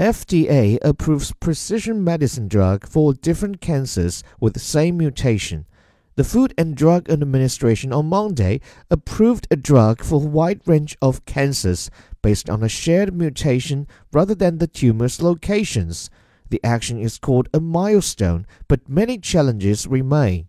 FDA approves precision medicine drug for different cancers with same mutation. The Food and Drug Administration on Monday approved a drug for a wide range of cancers based on a shared mutation rather than the tumor's locations. The action is called a milestone, but many challenges remain.